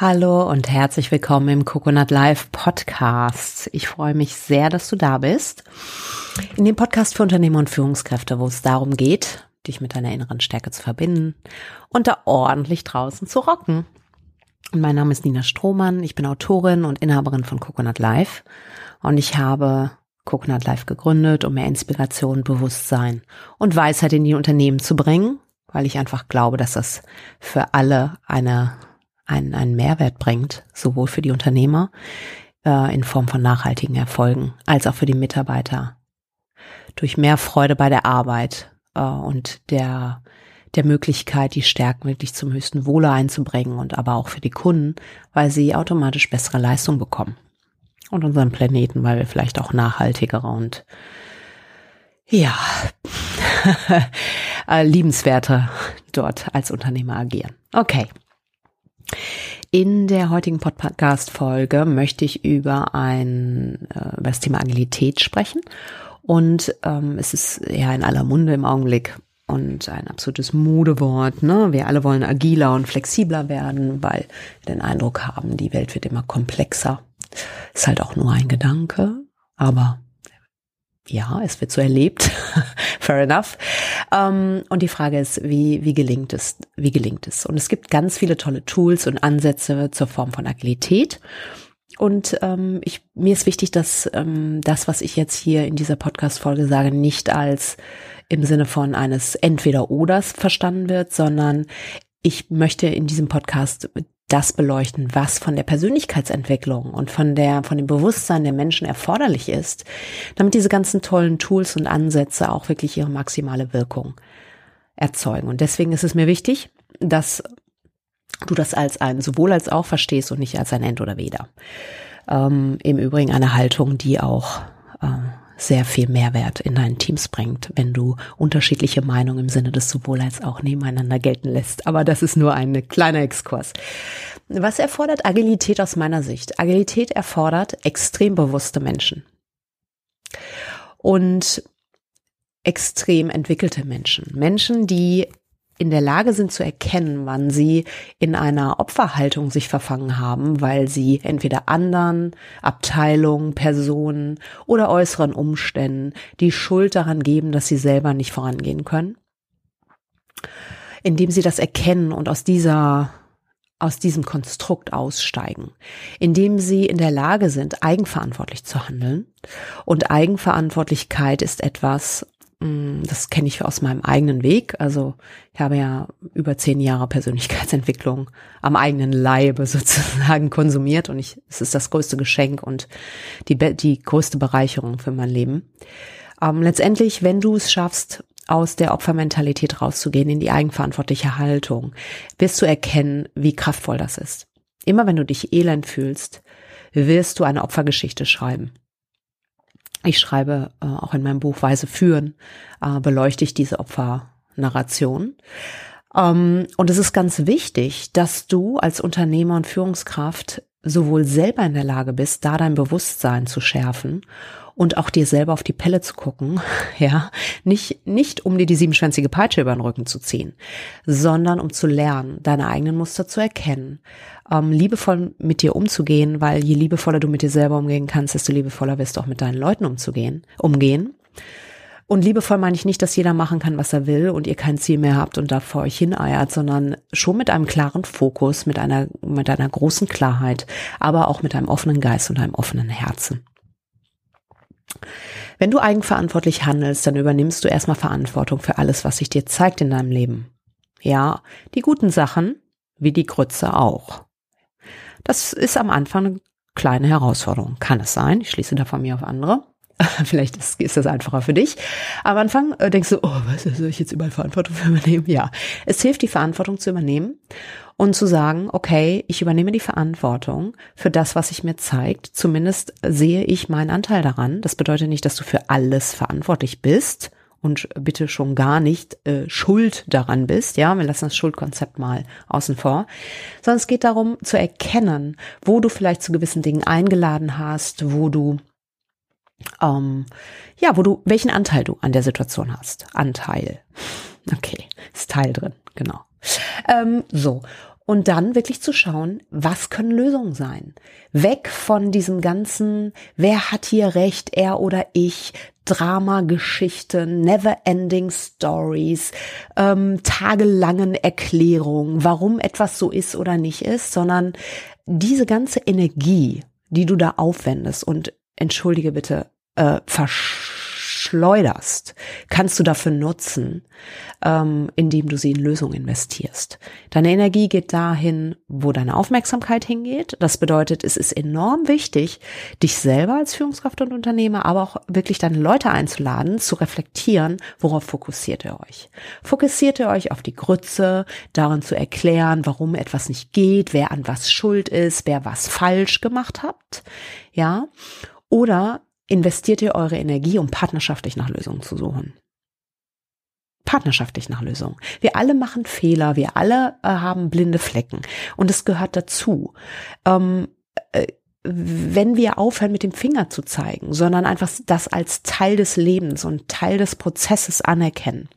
Hallo und herzlich willkommen im Coconut Live Podcast. Ich freue mich sehr, dass du da bist. In dem Podcast für Unternehmer und Führungskräfte, wo es darum geht, dich mit deiner inneren Stärke zu verbinden und da ordentlich draußen zu rocken. Und mein Name ist Nina Strohmann. Ich bin Autorin und Inhaberin von Coconut Live. Und ich habe Coconut Live gegründet, um mehr Inspiration, Bewusstsein und Weisheit in die Unternehmen zu bringen, weil ich einfach glaube, dass das für alle eine einen, einen Mehrwert bringt, sowohl für die Unternehmer äh, in Form von nachhaltigen Erfolgen, als auch für die Mitarbeiter. Durch mehr Freude bei der Arbeit äh, und der, der Möglichkeit, die Stärken wirklich zum höchsten Wohle einzubringen und aber auch für die Kunden, weil sie automatisch bessere Leistung bekommen. Und unseren Planeten, weil wir vielleicht auch nachhaltigere und ja, äh, liebenswerter dort als Unternehmer agieren. Okay. In der heutigen Podcast-Folge möchte ich über ein, äh, über das Thema Agilität sprechen. Und ähm, es ist ja in aller Munde im Augenblick und ein absolutes Modewort. Ne? Wir alle wollen agiler und flexibler werden, weil wir den Eindruck haben, die Welt wird immer komplexer. Ist halt auch nur ein Gedanke, aber ja, es wird so erlebt. Fair enough. Ähm, und die Frage ist, wie, wie gelingt es? Wie gelingt es? Und es gibt ganz viele tolle Tools und Ansätze zur Form von Agilität. Und ähm, ich, mir ist wichtig, dass ähm, das, was ich jetzt hier in dieser Podcast-Folge sage, nicht als im Sinne von eines Entweder-Oders verstanden wird, sondern ich möchte in diesem Podcast das beleuchten, was von der Persönlichkeitsentwicklung und von der, von dem Bewusstsein der Menschen erforderlich ist, damit diese ganzen tollen Tools und Ansätze auch wirklich ihre maximale Wirkung erzeugen. Und deswegen ist es mir wichtig, dass du das als ein sowohl als auch verstehst und nicht als ein End oder Weder. Ähm, Im Übrigen eine Haltung, die auch äh, sehr viel Mehrwert in deinen Teams bringt, wenn du unterschiedliche Meinungen im Sinne des sowohl als auch nebeneinander gelten lässt. Aber das ist nur ein kleiner Exkurs. Was erfordert Agilität aus meiner Sicht? Agilität erfordert extrem bewusste Menschen. Und extrem entwickelte Menschen. Menschen, die in der Lage sind zu erkennen, wann sie in einer Opferhaltung sich verfangen haben, weil sie entweder anderen, Abteilungen, Personen oder äußeren Umständen die Schuld daran geben, dass sie selber nicht vorangehen können. Indem sie das erkennen und aus dieser aus diesem Konstrukt aussteigen, indem sie in der Lage sind, eigenverantwortlich zu handeln. Und Eigenverantwortlichkeit ist etwas, das kenne ich aus meinem eigenen Weg. Also ich habe ja über zehn Jahre Persönlichkeitsentwicklung am eigenen Leibe sozusagen konsumiert und ich, es ist das größte Geschenk und die, die größte Bereicherung für mein Leben. Ähm, letztendlich, wenn du es schaffst, aus der Opfermentalität rauszugehen in die eigenverantwortliche Haltung, wirst du erkennen, wie kraftvoll das ist. Immer wenn du dich elend fühlst, wirst du eine Opfergeschichte schreiben. Ich schreibe äh, auch in meinem Buch Weise führen, äh, beleuchte ich diese Opfernarration. Ähm, und es ist ganz wichtig, dass du als Unternehmer und Führungskraft sowohl selber in der Lage bist, da dein Bewusstsein zu schärfen und auch dir selber auf die Pelle zu gucken, ja, nicht, nicht um dir die siebenschwänzige Peitsche über den Rücken zu ziehen, sondern um zu lernen, deine eigenen Muster zu erkennen, ähm, liebevoll mit dir umzugehen, weil je liebevoller du mit dir selber umgehen kannst, desto liebevoller wirst du auch mit deinen Leuten umzugehen, umgehen. Und liebevoll meine ich nicht, dass jeder machen kann, was er will und ihr kein Ziel mehr habt und da vor euch hineiert, sondern schon mit einem klaren Fokus, mit einer, mit einer großen Klarheit, aber auch mit einem offenen Geist und einem offenen Herzen. Wenn du eigenverantwortlich handelst, dann übernimmst du erstmal Verantwortung für alles, was sich dir zeigt in deinem Leben. Ja, die guten Sachen, wie die Grütze auch. Das ist am Anfang eine kleine Herausforderung. Kann es sein. Ich schließe da von mir auf andere. Vielleicht ist, ist, das einfacher für dich. Am Anfang äh, denkst du, oh, was soll ich jetzt überall Verantwortung für übernehmen? Ja, es hilft, die Verantwortung zu übernehmen und zu sagen, okay, ich übernehme die Verantwortung für das, was sich mir zeigt. Zumindest sehe ich meinen Anteil daran. Das bedeutet nicht, dass du für alles verantwortlich bist und bitte schon gar nicht äh, schuld daran bist. Ja, wir lassen das Schuldkonzept mal außen vor, sondern es geht darum zu erkennen, wo du vielleicht zu gewissen Dingen eingeladen hast, wo du ähm, ja, wo du, welchen Anteil du an der Situation hast. Anteil. Okay, ist Teil drin, genau. Ähm, so. und dann wirklich zu schauen, was können Lösungen sein? Weg von diesem ganzen, wer hat hier recht, er oder ich, Drama-Geschichten, never-ending Stories, ähm, tagelangen Erklärungen, warum etwas so ist oder nicht ist, sondern diese ganze Energie, die du da aufwendest und entschuldige bitte, äh, versch schleuderst, kannst du dafür nutzen, ähm, indem du sie in Lösungen investierst. Deine Energie geht dahin, wo deine Aufmerksamkeit hingeht. Das bedeutet, es ist enorm wichtig, dich selber als Führungskraft und Unternehmer, aber auch wirklich deine Leute einzuladen, zu reflektieren, worauf fokussiert ihr euch. Fokussiert ihr euch auf die Grütze, darin zu erklären, warum etwas nicht geht, wer an was schuld ist, wer was falsch gemacht habt, ja? Oder investiert ihr eure Energie, um partnerschaftlich nach Lösungen zu suchen. Partnerschaftlich nach Lösungen. Wir alle machen Fehler, wir alle äh, haben blinde Flecken und es gehört dazu. Ähm, äh, wenn wir aufhören, mit dem Finger zu zeigen, sondern einfach das als Teil des Lebens und Teil des Prozesses anerkennen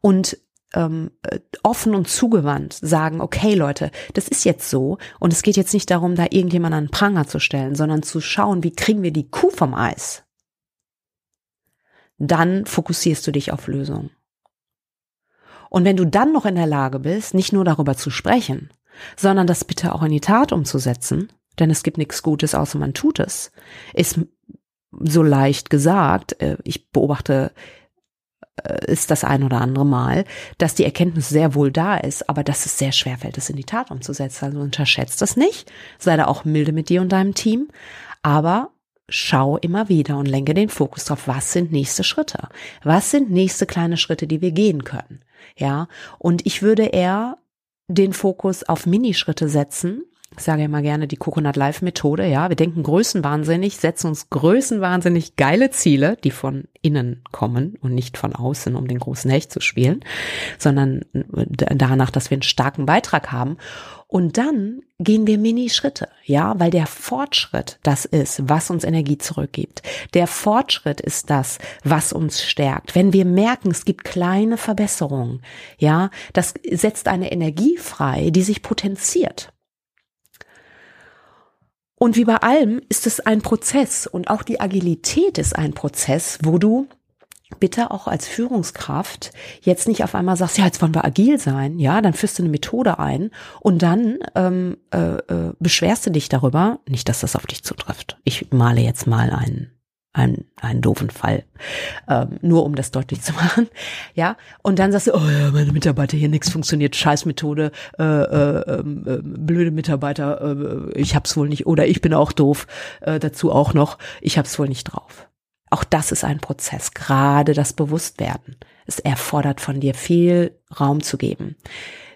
und ähm, äh, offen und zugewandt sagen, okay Leute, das ist jetzt so und es geht jetzt nicht darum, da irgendjemand an den Pranger zu stellen, sondern zu schauen, wie kriegen wir die Kuh vom Eis. Dann fokussierst du dich auf Lösungen. Und wenn du dann noch in der Lage bist, nicht nur darüber zu sprechen, sondern das bitte auch in die Tat umzusetzen, denn es gibt nichts Gutes, außer man tut es, ist so leicht gesagt. Äh, ich beobachte ist das ein oder andere Mal, dass die Erkenntnis sehr wohl da ist, aber dass es sehr schwer fällt, es in die Tat umzusetzen. Also unterschätzt das nicht. Sei da auch milde mit dir und deinem Team. Aber schau immer wieder und lenke den Fokus drauf, was sind nächste Schritte? Was sind nächste kleine Schritte, die wir gehen können? Ja. Und ich würde eher den Fokus auf Minischritte setzen, ich sage immer gerne die Coconut Life Methode, ja. Wir denken größenwahnsinnig, setzen uns größenwahnsinnig geile Ziele, die von innen kommen und nicht von außen, um den großen Hecht zu spielen, sondern danach, dass wir einen starken Beitrag haben. Und dann gehen wir Mini-Schritte, ja, weil der Fortschritt das ist, was uns Energie zurückgibt. Der Fortschritt ist das, was uns stärkt. Wenn wir merken, es gibt kleine Verbesserungen, ja, das setzt eine Energie frei, die sich potenziert. Und wie bei allem ist es ein Prozess und auch die Agilität ist ein Prozess, wo du bitte auch als Führungskraft jetzt nicht auf einmal sagst, ja, jetzt wollen wir agil sein, ja, dann führst du eine Methode ein und dann ähm, äh, äh, beschwerst du dich darüber, nicht, dass das auf dich zutrifft. Ich male jetzt mal einen einen, einen doofen Fall. Ähm, nur um das deutlich zu machen. Ja. Und dann sagst du, oh ja, meine Mitarbeiter hier nichts funktioniert, Scheißmethode, äh, äh, äh, blöde Mitarbeiter, äh, ich hab's wohl nicht, oder ich bin auch doof, äh, dazu auch noch, ich hab's wohl nicht drauf. Auch das ist ein Prozess, gerade das Bewusstwerden. Es erfordert von dir viel Raum zu geben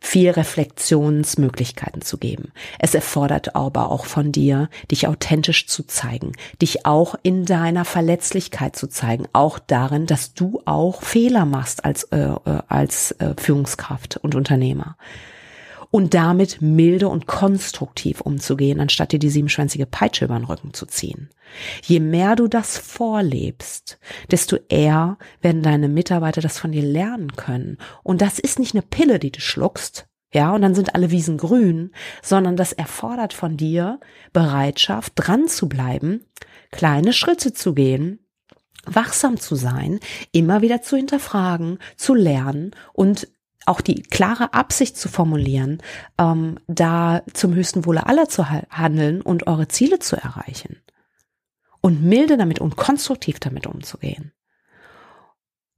viel Reflexionsmöglichkeiten zu geben. Es erfordert aber auch von dir, dich authentisch zu zeigen, dich auch in deiner Verletzlichkeit zu zeigen, auch darin, dass du auch Fehler machst als, äh, äh als äh, Führungskraft und Unternehmer und damit milde und konstruktiv umzugehen, anstatt dir die siebenschwänzige Peitsche über den Rücken zu ziehen. Je mehr du das vorlebst, desto eher werden deine Mitarbeiter das von dir lernen können. Und das ist nicht eine Pille, die du schluckst, ja, und dann sind alle Wiesen grün, sondern das erfordert von dir Bereitschaft, dran zu bleiben, kleine Schritte zu gehen, wachsam zu sein, immer wieder zu hinterfragen, zu lernen und auch die klare Absicht zu formulieren, ähm, da zum höchsten Wohle aller zu handeln und eure Ziele zu erreichen. Und milde damit und konstruktiv damit umzugehen.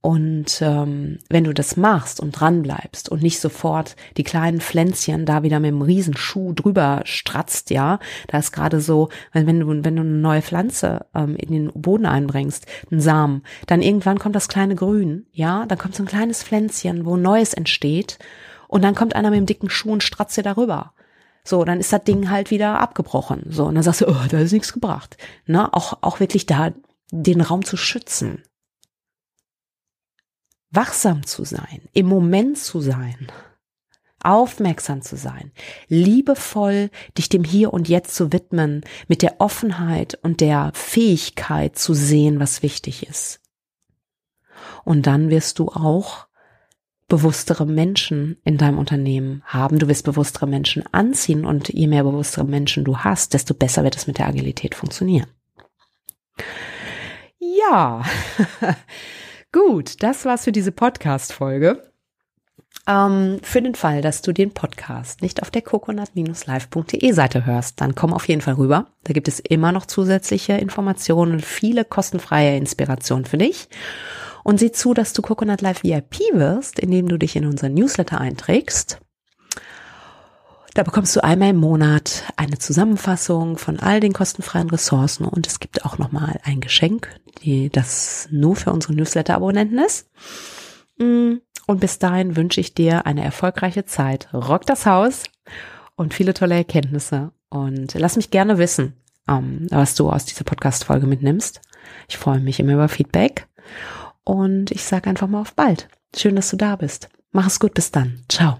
Und ähm, wenn du das machst und dran bleibst und nicht sofort die kleinen Pflänzchen da wieder mit dem Riesenschuh drüber stratzt, ja, da ist gerade so, wenn, wenn du wenn du eine neue Pflanze ähm, in den Boden einbringst, einen Samen, dann irgendwann kommt das kleine Grün, ja, dann kommt so ein kleines Pflänzchen, wo Neues entsteht, und dann kommt einer mit dem dicken Schuh und stratzt dir darüber. So, dann ist das Ding halt wieder abgebrochen. So, und dann sagst du, oh, da ist nichts gebracht. Na, auch, auch wirklich da den Raum zu schützen wachsam zu sein, im Moment zu sein, aufmerksam zu sein, liebevoll dich dem Hier und Jetzt zu widmen, mit der Offenheit und der Fähigkeit zu sehen, was wichtig ist. Und dann wirst du auch bewusstere Menschen in deinem Unternehmen haben. Du wirst bewusstere Menschen anziehen und je mehr bewusstere Menschen du hast, desto besser wird es mit der Agilität funktionieren. Ja, gut, das war's für diese Podcast-Folge. Ähm, für den Fall, dass du den Podcast nicht auf der coconut-live.de Seite hörst, dann komm auf jeden Fall rüber. Da gibt es immer noch zusätzliche Informationen und viele kostenfreie Inspirationen für dich. Und sieh zu, dass du Coconut Live VIP wirst, indem du dich in unseren Newsletter einträgst. Da bekommst du einmal im Monat eine Zusammenfassung von all den kostenfreien Ressourcen und es gibt auch nochmal ein Geschenk, die das nur für unsere Newsletter-Abonnenten ist. Mm, und bis dahin wünsche ich dir eine erfolgreiche Zeit. Rock das Haus und viele tolle Erkenntnisse. Und lass mich gerne wissen, ähm, was du aus dieser Podcast-Folge mitnimmst. Ich freue mich immer über Feedback. Und ich sage einfach mal auf bald. Schön, dass du da bist. Mach es gut, bis dann. Ciao.